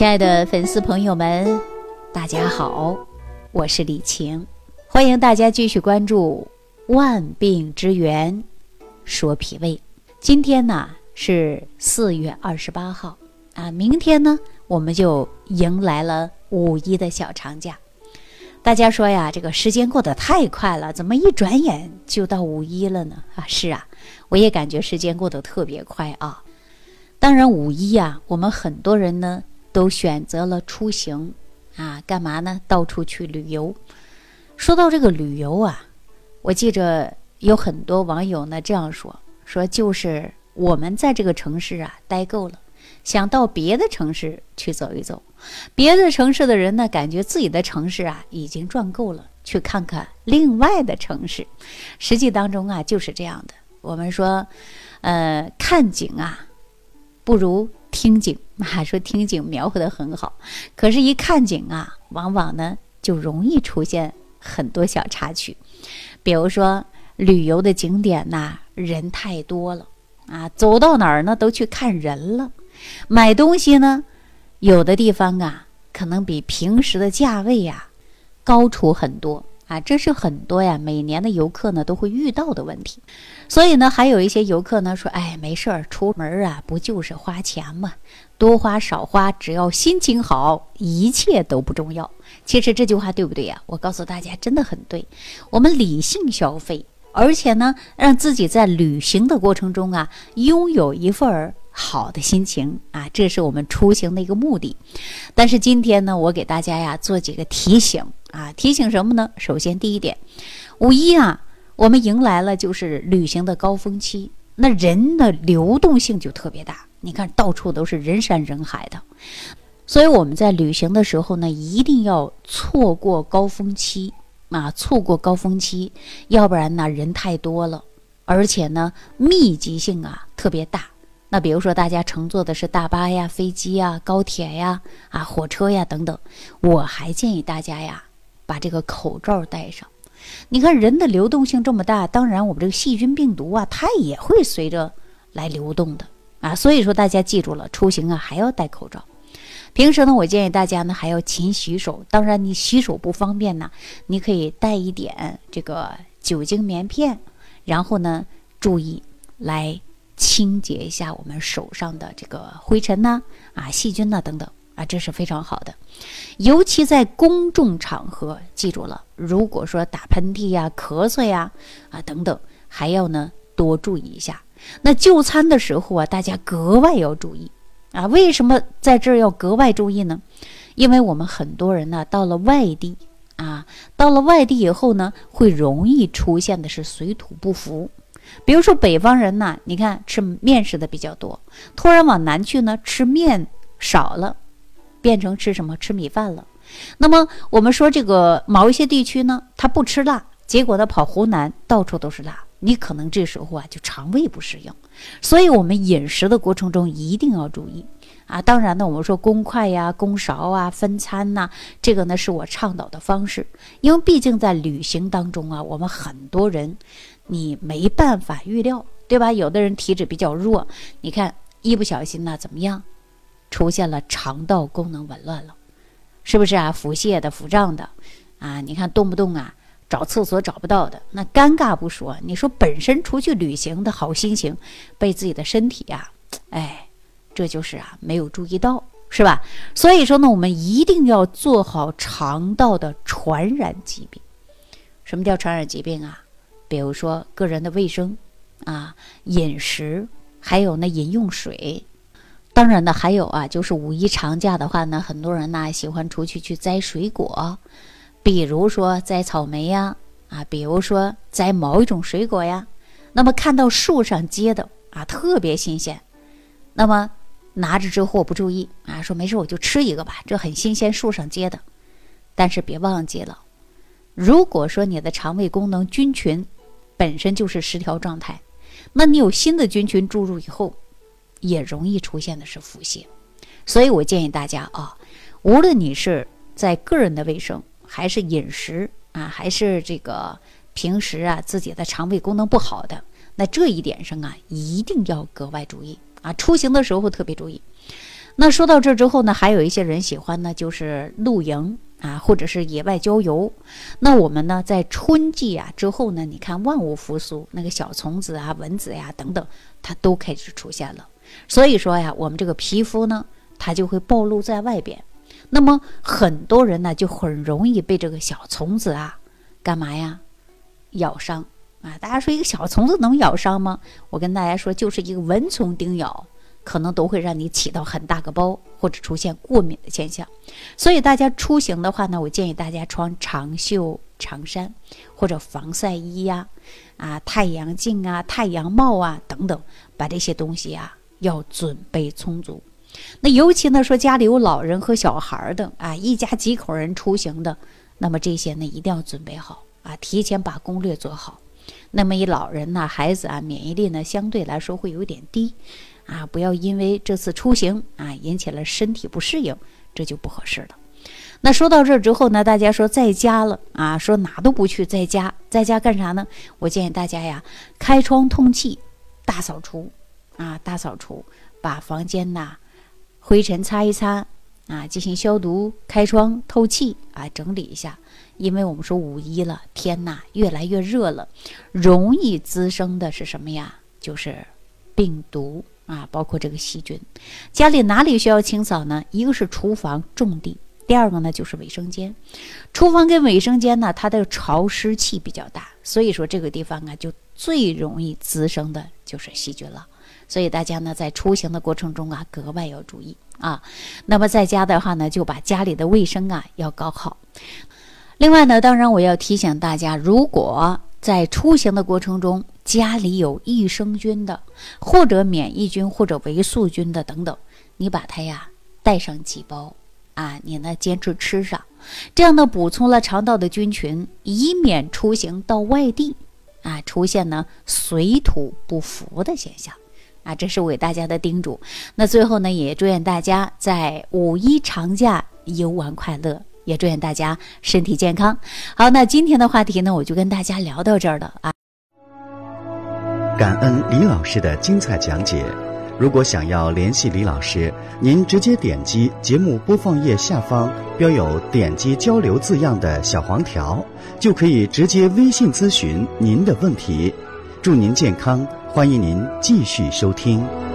亲爱的粉丝朋友们，大家好，我是李晴，欢迎大家继续关注《万病之源说脾胃》。今天呢是四月二十八号啊，明天呢我们就迎来了五一的小长假。大家说呀，这个时间过得太快了，怎么一转眼就到五一了呢？啊，是啊，我也感觉时间过得特别快啊。当然，五一呀，我们很多人呢都选择了出行啊，干嘛呢？到处去旅游。说到这个旅游啊，我记着有很多网友呢这样说：说就是我们在这个城市啊待够了，想到别的城市去走一走。别的城市的人呢，感觉自己的城市啊已经赚够了，去看看另外的城市。实际当中啊就是这样的。我们说，呃，看景啊不如听景啊，说听景描绘的很好，可是，一看景啊，往往呢就容易出现很多小插曲。比如说，旅游的景点呐，人太多了啊，走到哪儿呢都去看人了，买东西呢。有的地方啊，可能比平时的价位呀高出很多啊，这是很多呀每年的游客呢都会遇到的问题。所以呢，还有一些游客呢说：“哎，没事儿，出门啊不就是花钱吗，多花少花，只要心情好，一切都不重要。”其实这句话对不对呀？我告诉大家，真的很对。我们理性消费，而且呢，让自己在旅行的过程中啊，拥有一份儿。好的心情啊，这是我们出行的一个目的。但是今天呢，我给大家呀做几个提醒啊，提醒什么呢？首先第一点，五一啊，我们迎来了就是旅行的高峰期，那人的流动性就特别大。你看到处都是人山人海的，所以我们在旅行的时候呢，一定要错过高峰期啊，错过高峰期，要不然呢人太多了，而且呢密集性啊特别大。那比如说，大家乘坐的是大巴呀、飞机呀、高铁呀、啊火车呀等等，我还建议大家呀，把这个口罩戴上。你看人的流动性这么大，当然我们这个细菌病毒啊，它也会随着来流动的啊。所以说大家记住了，出行啊还要戴口罩。平时呢，我建议大家呢还要勤洗手。当然你洗手不方便呢，你可以带一点这个酒精棉片，然后呢注意来。清洁一下我们手上的这个灰尘呐，啊，细菌呐等等啊，这是非常好的。尤其在公众场合，记住了，如果说打喷嚏呀、咳嗽呀啊等等，还要呢多注意一下。那就餐的时候啊，大家格外要注意啊。为什么在这儿要格外注意呢？因为我们很多人呢到了外地啊，到了外地以后呢，会容易出现的是水土不服。比如说北方人呢，你看吃面食的比较多，突然往南去呢，吃面少了，变成吃什么吃米饭了。那么我们说这个某一些地区呢，他不吃辣，结果他跑湖南，到处都是辣，你可能这时候啊就肠胃不适应。所以我们饮食的过程中一定要注意啊。当然呢，我们说公筷呀、公勺啊、分餐呐，这个呢是我倡导的方式，因为毕竟在旅行当中啊，我们很多人。你没办法预料，对吧？有的人体质比较弱，你看一不小心呢，怎么样，出现了肠道功能紊乱了，是不是啊？腹泻的、腹胀的，啊，你看动不动啊找厕所找不到的，那尴尬不说，你说本身出去旅行的好心情，被自己的身体呀，哎，这就是啊没有注意到，是吧？所以说呢，我们一定要做好肠道的传染疾病。什么叫传染疾病啊？比如说个人的卫生啊，饮食，还有呢饮用水，当然呢还有啊，就是五一长假的话呢，很多人呢喜欢出去去摘水果，比如说摘草莓呀，啊，比如说摘某一种水果呀，那么看到树上结的啊特别新鲜，那么拿着之后不注意啊，说没事我就吃一个吧，这很新鲜，树上结的，但是别忘记了，如果说你的肠胃功能菌群。本身就是失调状态，那你有新的菌群注入以后，也容易出现的是腹泻。所以我建议大家啊，无论你是在个人的卫生，还是饮食啊，还是这个平时啊自己的肠胃功能不好的，那这一点上啊，一定要格外注意啊。出行的时候特别注意。那说到这之后呢，还有一些人喜欢呢，就是露营啊，或者是野外郊游。那我们呢，在春季啊之后呢，你看万物复苏，那个小虫子啊、蚊子呀等等，它都开始出现了。所以说呀，我们这个皮肤呢，它就会暴露在外边。那么很多人呢，就很容易被这个小虫子啊，干嘛呀，咬伤啊？大家说一个小虫子能咬伤吗？我跟大家说，就是一个蚊虫叮咬。可能都会让你起到很大个包，或者出现过敏的现象。所以大家出行的话呢，我建议大家穿长袖长衫或者防晒衣呀，啊，太阳镜啊、太阳帽啊等等，把这些东西啊要准备充足。那尤其呢，说家里有老人和小孩的啊，一家几口人出行的，那么这些呢一定要准备好啊，提前把攻略做好。那么一老人呢，孩子啊，免疫力呢相对来说会有点低。啊，不要因为这次出行啊引起了身体不适应，这就不合适了。那说到这儿之后呢，大家说在家了啊，说哪都不去，在家，在家干啥呢？我建议大家呀，开窗通气，大扫除啊，大扫除，把房间呐灰尘擦一擦啊，进行消毒，开窗透气啊，整理一下。因为我们说五一了，天呐越来越热了，容易滋生的是什么呀？就是病毒。啊，包括这个细菌，家里哪里需要清扫呢？一个是厨房重地，第二个呢就是卫生间。厨房跟卫生间呢，它的潮湿气比较大，所以说这个地方啊，就最容易滋生的就是细菌了。所以大家呢，在出行的过程中啊，格外要注意啊。那么在家的话呢，就把家里的卫生啊要搞好。另外呢，当然我要提醒大家，如果在出行的过程中，家里有益生菌的，或者免疫菌或者维素菌的等等，你把它呀带上几包啊，你呢坚持吃上，这样呢补充了肠道的菌群，以免出行到外地啊出现呢水土不服的现象啊，这是我给大家的叮嘱。那最后呢，也祝愿大家在五一长假游玩快乐。也祝愿大家身体健康。好，那今天的话题呢，我就跟大家聊到这儿了啊。感恩李老师的精彩讲解。如果想要联系李老师，您直接点击节目播放页下方标有“点击交流”字样的小黄条，就可以直接微信咨询您的问题。祝您健康，欢迎您继续收听。